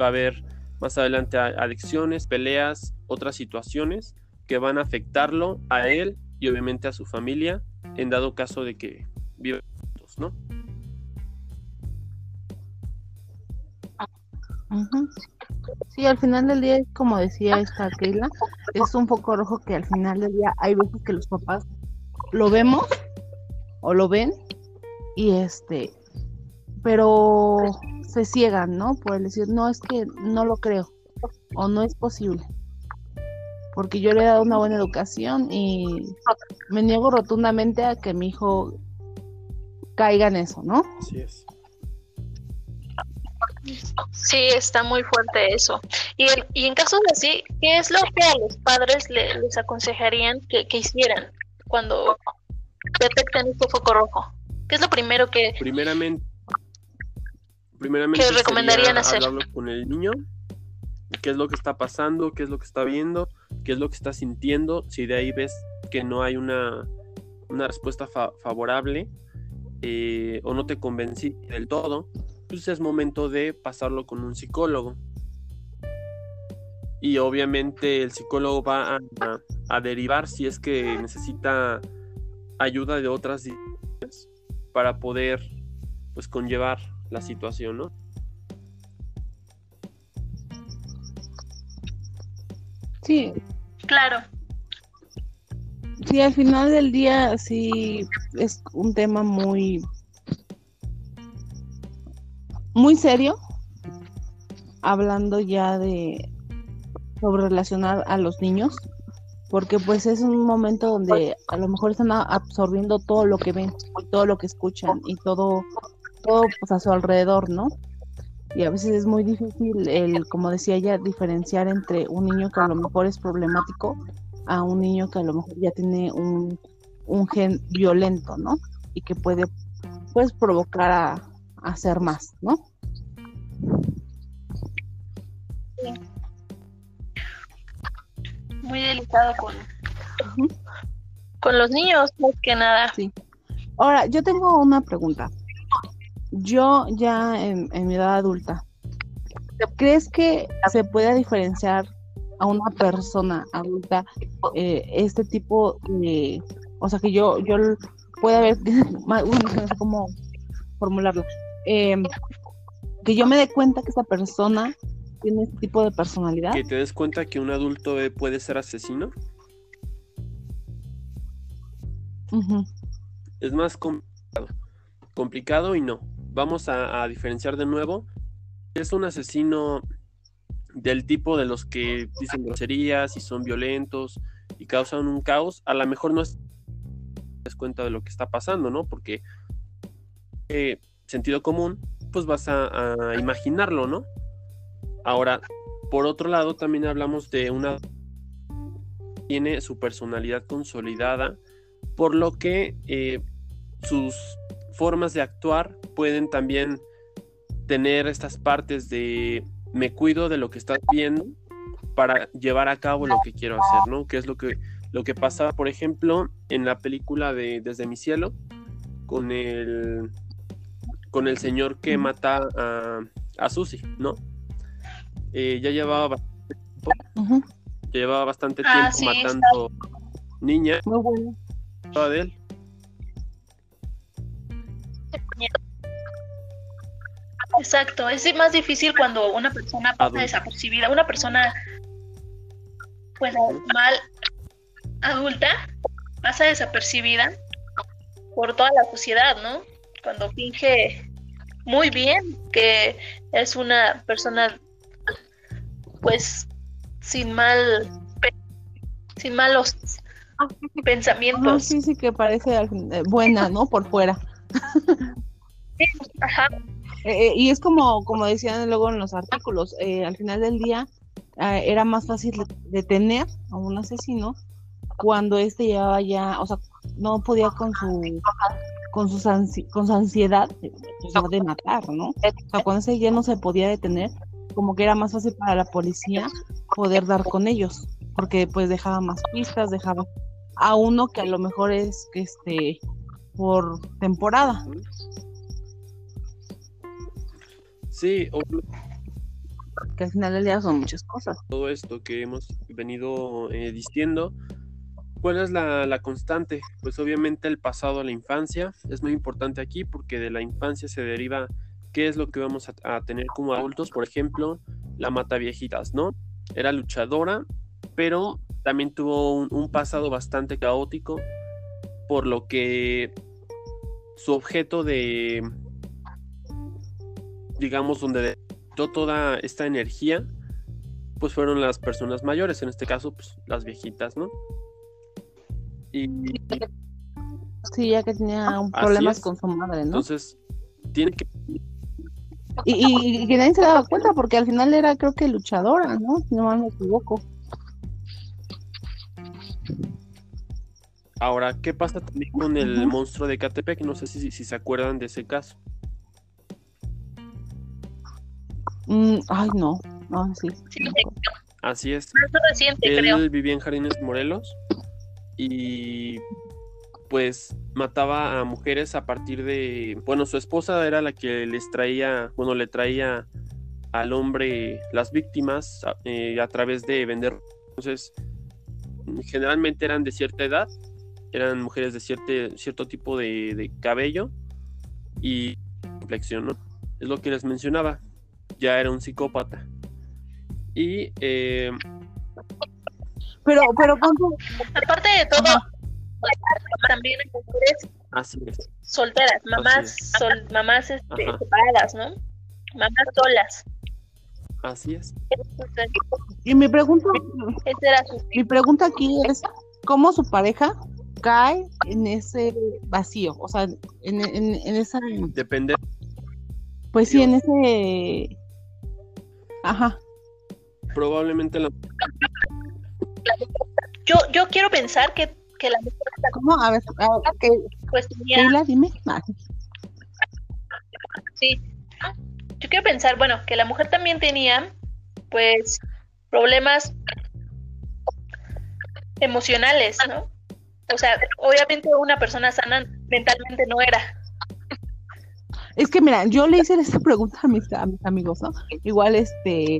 [SPEAKER 1] va a haber más adelante adicciones, peleas, otras situaciones que van a afectarlo a él y obviamente a su familia en dado caso de que vivan juntos, ¿no?
[SPEAKER 2] Sí, al final del día, como decía esta Keila, es un foco rojo que al final del día hay veces que los papás lo vemos o lo ven y este, pero se ciegan, ¿no? Por decir, no, es que no lo creo o no es posible. Porque yo le he dado una buena educación y me niego rotundamente a que mi hijo caiga en eso, ¿no?
[SPEAKER 1] Así es.
[SPEAKER 3] Sí, está muy fuerte eso. Y, y en casos así, ¿qué es lo que a los padres les aconsejarían que, hicieran cuando detectan este foco rojo? ¿Qué es lo primero que...
[SPEAKER 1] Primeramente, primeramente
[SPEAKER 3] ¿qué recomendarían hacer?
[SPEAKER 1] Hablarlo con el niño, qué es lo que está pasando, qué es lo que está viendo, qué es lo que está sintiendo. Si de ahí ves que no hay una, una respuesta favorable eh, o no te convencí del todo, pues es momento de pasarlo con un psicólogo. Y obviamente el psicólogo va a, derivar si es que necesita ayuda de otras para poder pues conllevar la situación, ¿no?
[SPEAKER 2] Sí.
[SPEAKER 3] Claro.
[SPEAKER 2] Sí, al final del día sí es un tema muy muy serio, hablando ya de sobre relacionar a los niños, porque pues es un momento donde a lo mejor están absorbiendo todo lo que ven, todo lo que escuchan y todo, todo pues a su alrededor, ¿no? Y a veces es muy difícil, el, como decía ella, diferenciar entre un niño que a lo mejor es problemático a un niño que a lo mejor ya tiene un, un gen violento, ¿no? Y que puede pues provocar a, hacer más, ¿no?
[SPEAKER 3] Muy delicado con, con los niños, más que nada.
[SPEAKER 2] Sí. Ahora, yo tengo una pregunta. Yo ya en, mi edad adulta, ¿crees que se puede diferenciar a una persona adulta eh, este tipo de, o sea, que yo yo pueda ver, no sé cómo formularlo, Em, que yo me dé cuenta que esa persona tiene este tipo de personalidad.
[SPEAKER 1] Que te des cuenta que un adulto eh, puede ser asesino. Es más complicado. Complicado y no. Vamos a, diferenciar de nuevo. Es un asesino del tipo de los que dicen groserías y son violentos y causan un caos. A lo mejor no es cuenta de lo que está pasando, ¿no? Porque eh, sentido común, pues vas a, imaginarlo, ¿no? Ahora, por otro lado, también hablamos de una tiene su personalidad consolidada, por lo que eh, sus formas de actuar pueden también tener estas partes de me cuido de lo que estás viendo para llevar a cabo lo que quiero hacer, ¿no? Que es lo que, lo que pasaba, por ejemplo, en la película de Desde mi cielo, con el con el señor que mata a, a Susi, ¿no? Eh, ya llevaba bastante tiempo, ya llevaba bastante ah, tiempo matando niñas. Muy bueno. de él.
[SPEAKER 3] Exacto, es más difícil cuando una persona pasa desapercibida, una persona pues mal adulta pasa desapercibida por toda la sociedad, ¿no? cuando finge muy bien que es una persona pues sin mal sin malos pensamientos.
[SPEAKER 2] Ah, sí, sí, que parece eh, buena, ¿no? Por fuera.
[SPEAKER 3] Ajá.
[SPEAKER 2] Eh, eh, y es como, como decían luego en los artículos, eh, al final del día eh, era más fácil detener a un asesino cuando este llevaba ya, o sea, no podía con su con ansi- con su ansiedad de, de matar, ¿no? O sea, cuando ese ya no se podía detener, como que era más fácil para la policía poder dar con ellos, porque pues dejaba más pistas, dejaba a uno que a lo mejor es que este por temporada.
[SPEAKER 1] Sí, o
[SPEAKER 2] que al final del día son muchas cosas.
[SPEAKER 1] todo esto que hemos venido eh, diciendo, ¿cuál es la, la constante? Pues obviamente el pasado a la infancia es muy importante aquí porque de la infancia se deriva qué es lo que vamos a, a tener como adultos. Por ejemplo, la mata viejitas, ¿no? Era luchadora, pero también tuvo un, un pasado bastante caótico, por lo que su objeto de, digamos, donde depositó toda esta energía, pues fueron las personas mayores, en este caso, pues las viejitas, ¿no? Y
[SPEAKER 2] Sí, ya que tenía
[SPEAKER 1] Así
[SPEAKER 2] problemas con su madre, ¿no?
[SPEAKER 1] entonces tiene que
[SPEAKER 2] Y, que nadie se daba cuenta porque al final era creo que luchadora, ¿no? Si no mal me equivoco.
[SPEAKER 1] Ahora, ¿qué pasa también con el monstruo de Catepec? No sé si, si se acuerdan de ese caso.
[SPEAKER 2] Mm, ay, no. No, sí.
[SPEAKER 3] Sí,
[SPEAKER 1] Así es.
[SPEAKER 3] más reciente, creo.
[SPEAKER 1] Él vivía en Jardines Morelos y pues mataba a mujeres a partir de, bueno, su esposa era la que les traía, bueno, le traía al hombre las víctimas a, eh, a través de vender. Entonces, generalmente eran de cierta edad, eran mujeres de cierto, cierto tipo de, de cabello y complexión, ¿no? Es lo que les mencionaba, ya era un psicópata. Y eh,
[SPEAKER 2] Pero, pero ¿cuánto?
[SPEAKER 3] Aparte de todo,
[SPEAKER 2] Ajá.
[SPEAKER 3] También hay mujeres
[SPEAKER 1] así es.
[SPEAKER 3] solteras, mamás,
[SPEAKER 1] es.
[SPEAKER 3] sol- mamás este, separadas, ¿no? Mamás solas.
[SPEAKER 1] Así es.
[SPEAKER 2] Y mi pregunta,
[SPEAKER 3] ese era su
[SPEAKER 2] mi pregunta aquí es, ¿cómo su pareja cae en ese vacío? O sea, en, en, en esa,
[SPEAKER 1] Depende.
[SPEAKER 2] pues sí, en ese, ajá.
[SPEAKER 1] Probablemente la
[SPEAKER 3] Yo, yo quiero pensar que, que la mujer
[SPEAKER 2] ¿Cómo? A ver, a ver, que,
[SPEAKER 3] pues
[SPEAKER 2] Keila, dime. Ah,
[SPEAKER 3] sí. Yo quiero pensar, bueno, que la mujer también tenía, pues, problemas emocionales, ¿no? O sea, obviamente una persona sana mentalmente no era.
[SPEAKER 2] Es que mira, yo le hice esa pregunta a mis, a mis amigos, ¿no? Igual este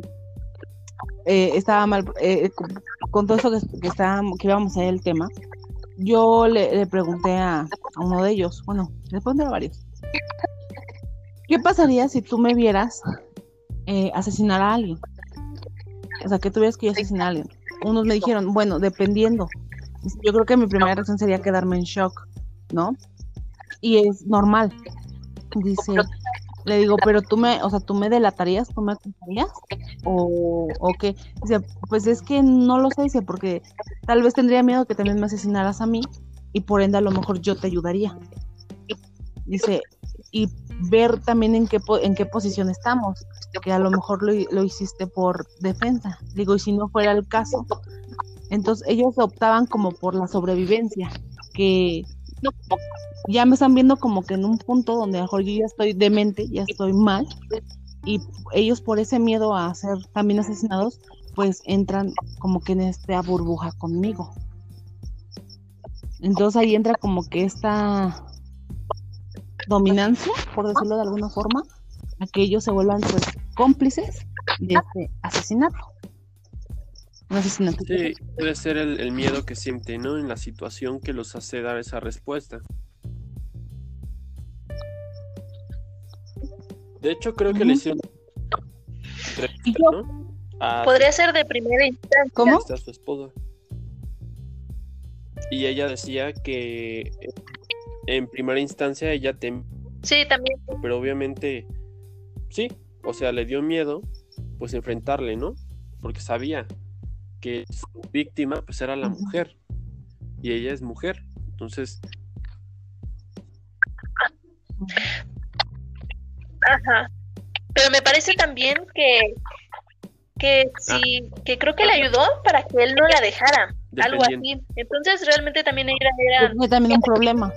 [SPEAKER 2] eh, estaba mal eh, con, con todo eso que, que estábamos, que íbamos a ver el tema. Yo le, pregunté a, a uno de ellos, bueno, le pregunté a varios. ¿Qué pasaría si tú me vieras eh, asesinar a alguien? O sea, que tuvieras que yo asesinar a alguien. Unos me dijeron, bueno, dependiendo. Yo creo que mi primera reacción sería quedarme en shock, ¿no? Y es normal. Dice, le digo, pero tú me, o sea, tú me delatarías, tú me acusarías, o, o qué. Dice, pues es que no lo sé, dice, porque tal vez tendría miedo que también me asesinaras a mí y por ende a lo mejor yo te ayudaría. Dice, y ver también en qué, en qué posición estamos, que a lo mejor lo, lo hiciste por defensa. Digo, y si no fuera el caso, entonces ellos optaban como por la sobrevivencia, que ya me están viendo como que en un punto donde mejor yo ya estoy demente, ya estoy mal, y ellos por ese miedo a ser también asesinados, pues entran como que en esta burbuja conmigo. Entonces ahí entra como que esta dominancia, por decirlo de alguna forma, a que ellos se vuelvan pues cómplices de este asesinato.
[SPEAKER 1] Sí, puede ser el, el miedo que siente, ¿no? En la situación que los hace dar esa respuesta. De hecho, creo que le hicieron
[SPEAKER 2] Y yo-
[SPEAKER 1] ¿no? A,
[SPEAKER 3] Podría ser de primera instancia.
[SPEAKER 2] ¿Cómo?
[SPEAKER 1] a su esposa. Y ella decía que en primera instancia ella temía,
[SPEAKER 3] Sí, también.
[SPEAKER 1] pero obviamente sí, o sea, le dio miedo pues enfrentarle, ¿no? Porque sabía que su víctima pues era la mujer. y ella es mujer. Entonces,
[SPEAKER 3] Ajá. Pero me parece también que que sí, que creo que le ayudó para que él no la dejara, algo así. Entonces realmente también era...
[SPEAKER 2] Fue también un problema.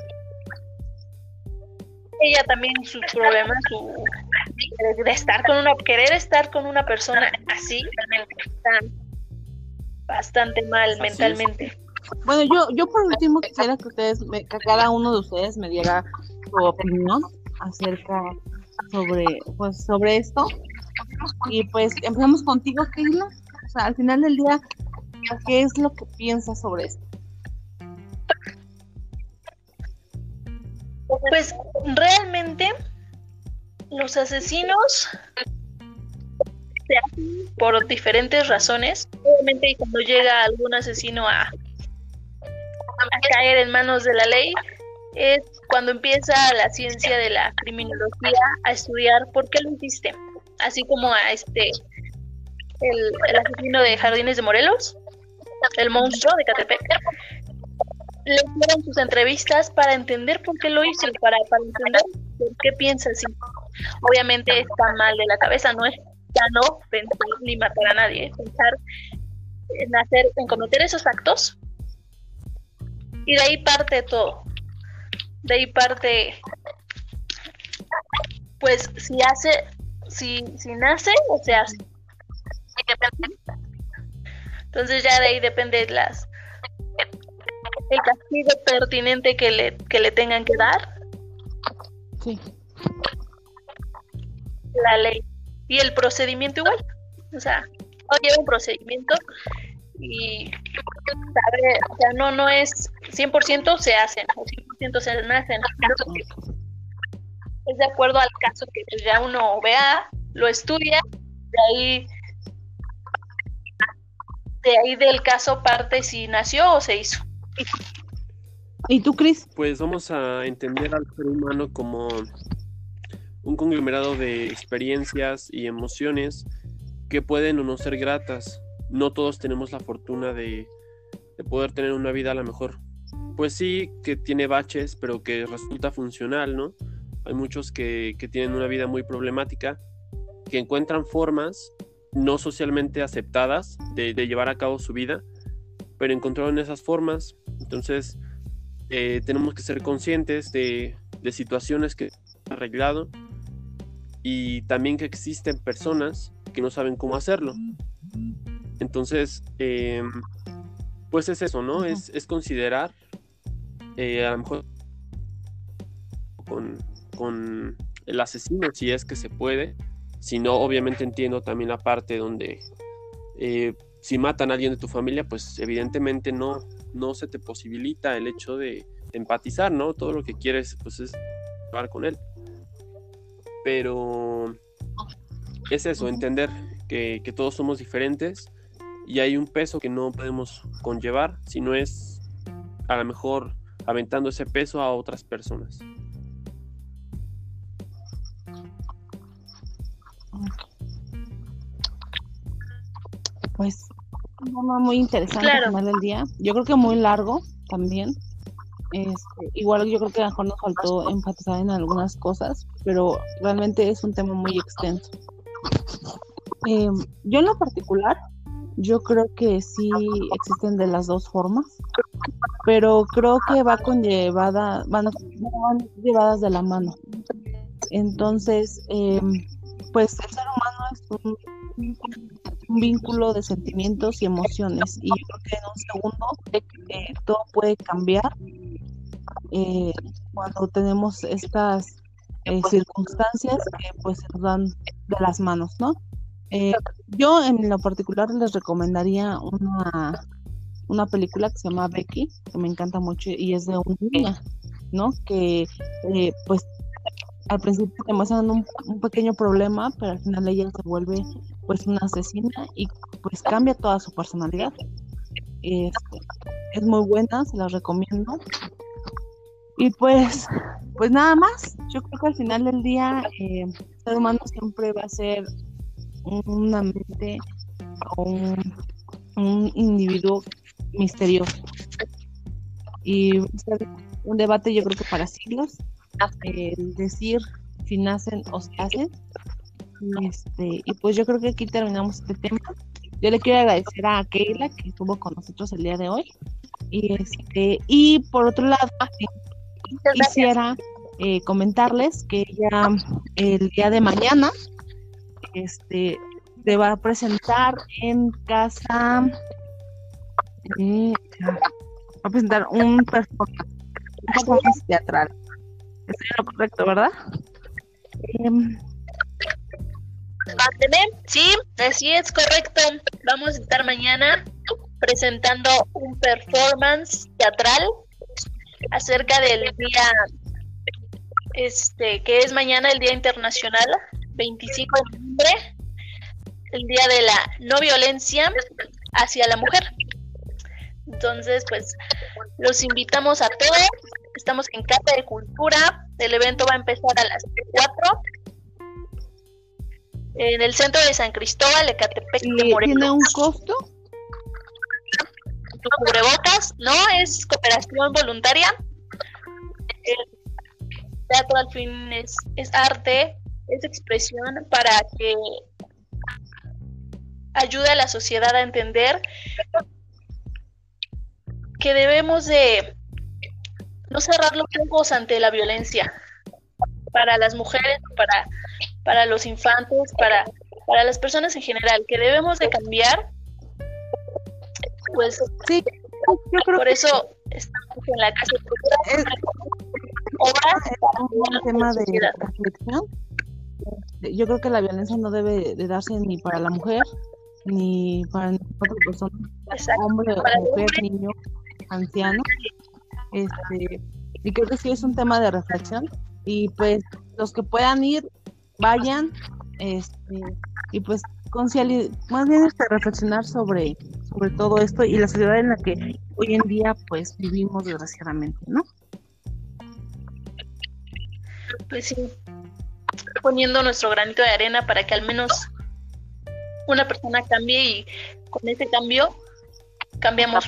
[SPEAKER 3] Ella también sus problemas, su de estar con una, querer estar con una persona así, bastante mal mentalmente.
[SPEAKER 2] Bueno, yo, yo por último quisiera que ustedes, que cada uno de ustedes me diera su opinión acerca sobre, pues, sobre esto. Y pues empezamos contigo, Keila. O sea, al final del día, ¿qué es lo que piensas sobre esto?
[SPEAKER 3] Pues realmente los asesinos por diferentes razones. Obviamente cuando llega algún asesino a, a caer en manos de la ley, es cuando empieza la ciencia de la criminología a estudiar por qué lo hiciste, así como a este el, asesino de Jardines de Morelos, el monstruo de Catepec, le hicieron sus entrevistas para entender por qué lo hizo, para, para entender por qué piensa así. Obviamente está mal de la cabeza, no es ya no pensar ni matar a nadie, pensar en hacer, en cometer esos actos y de ahí parte todo de ahí parte, pues si hace, si, si nace o se hace. Entonces ya de ahí depende las el castigo pertinente que le, que le tengan que dar.
[SPEAKER 2] Sí.
[SPEAKER 3] La ley. Y el procedimiento igual. O sea, lleva un procedimiento y sabe, o sea, no, no es 100% se hacen o 100% se nacen. Es de acuerdo al caso que pues, ya uno vea, lo estudia, de ahí de ahí del caso parte si nació o se hizo.
[SPEAKER 2] ¿Y tú, Cris?
[SPEAKER 1] Pues vamos a entender al ser humano como un conglomerado de experiencias y emociones que pueden o no ser gratas no todos tenemos la fortuna de, poder tener una vida a lo mejor. Pues sí, que tiene baches, pero que resulta funcional, ¿no? Hay muchos que, tienen una vida muy problemática, que encuentran formas no socialmente aceptadas de, llevar a cabo su vida, pero encontraron esas formas. Entonces, eh, tenemos que ser conscientes de, de situaciones que han arreglado y también que existen personas que no saben cómo hacerlo. Entonces, em, pues es eso, ¿no? es, considerar eh, a lo mejor con, el asesino, si es que se puede. Si no, obviamente entiendo también la parte donde eh, si matan a alguien de tu familia, pues evidentemente no, no se te posibilita el hecho de, empatizar, ¿no? Todo lo que quieres, pues es hablar con él. Pero es eso, entender que, que todos somos diferentes y hay un peso que no podemos conllevar, si no es a lo mejor aventando ese peso a otras personas.
[SPEAKER 2] Pues un tema muy interesante al final del día. Yo creo que muy largo también. Este, igual yo creo que a lo mejor nos faltó enfatizar en algunas cosas, pero realmente es un tema muy extenso. Eh, yo en lo particular yo creo que sí existen de las dos formas, pero creo que va con llevada, van, llevadas de la mano. Entonces, em, pues el ser humano es un, vínculo de sentimientos y emociones y yo creo que en un segundo eh, todo puede cambiar eh, cuando tenemos estas eh, circunstancias que pues se nos dan de las manos, ¿no? Eh, yo en lo particular les recomendaría una, una película que se llama Becky, que me encanta mucho y es de una niña, ¿no? Que eh, pues al principio te muestran un, pequeño problema, pero al final ella se vuelve pues una asesina y pues cambia toda su personalidad. Este, es muy buena, se la recomiendo. Y pues, pues nada más, yo creo que al final del día eh, el ser humano siempre va a ser una mente o un, individuo misterioso. y un debate yo creo que para siglos, el decir si nacen o se hacen. Este, y pues yo creo que aquí terminamos este tema. Yo le quiero agradecer a Keila que estuvo con nosotros el día de hoy. Y este, y por otro lado, quisiera eh, comentarles que ya el día de mañana este se va a presentar en casa eh, va a presentar un performance, teatral. Estoy en lo correcto, ¿verdad?
[SPEAKER 3] Eh, Sí, así es correcto. Vamos a estar mañana presentando un performance teatral acerca del día, este, que es mañana el Día Internacional, 25 de noviembre, el Día de la No Violencia hacia la Mujer. Entonces, pues, los invitamos a todos. Estamos en Casa de Cultura. El evento va a empezar a las 4 en el centro de San Cristóbal, Ecatepec.
[SPEAKER 2] ¿Tiene un costo?
[SPEAKER 3] Tu cubrebocas, no, es cooperación voluntaria. El teatro al fin es, es arte, es expresión para que ayude a la sociedad a entender que debemos de no cerrar los ojos ante la violencia para las mujeres, para para los infantes, para, para las personas en general, que debemos de cambiar, pues
[SPEAKER 2] sí, yo creo
[SPEAKER 3] por eso estamos en la casa
[SPEAKER 2] es, un tema de reflexión. Yo creo que la violencia no debe de darse ni para la mujer, ni para otra persona, hombre, mujer, niño, anciano. Este, y creo que sí es un tema de reflexión. Y pues los que puedan ir, vayan este, y pues más bien este, reflexionar sobre, sobre todo esto y la sociedad en la que hoy en día pues vivimos desgraciadamente, ¿no?
[SPEAKER 3] Pues sí, poniendo nuestro granito de arena para que al menos una persona cambie y con ese cambio cambiamos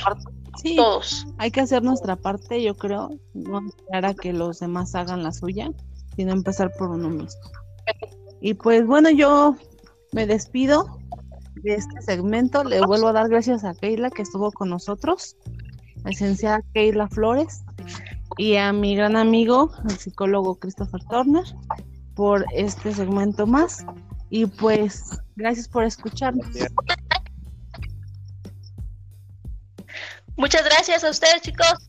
[SPEAKER 3] sí, todos.
[SPEAKER 2] Hay que hacer nuestra parte, yo creo, no esperar a que los demás hagan la suya, sino empezar por uno mismo. Y pues bueno, yo me despido de este segmento. Le vuelvo a dar gracias a Keila que estuvo con nosotros, la licenciada Keila Flores, y a mi gran amigo, el psicólogo Christopher Turner, por este segmento más. Y pues, gracias por escucharnos.
[SPEAKER 3] Muchas gracias a ustedes, chicos.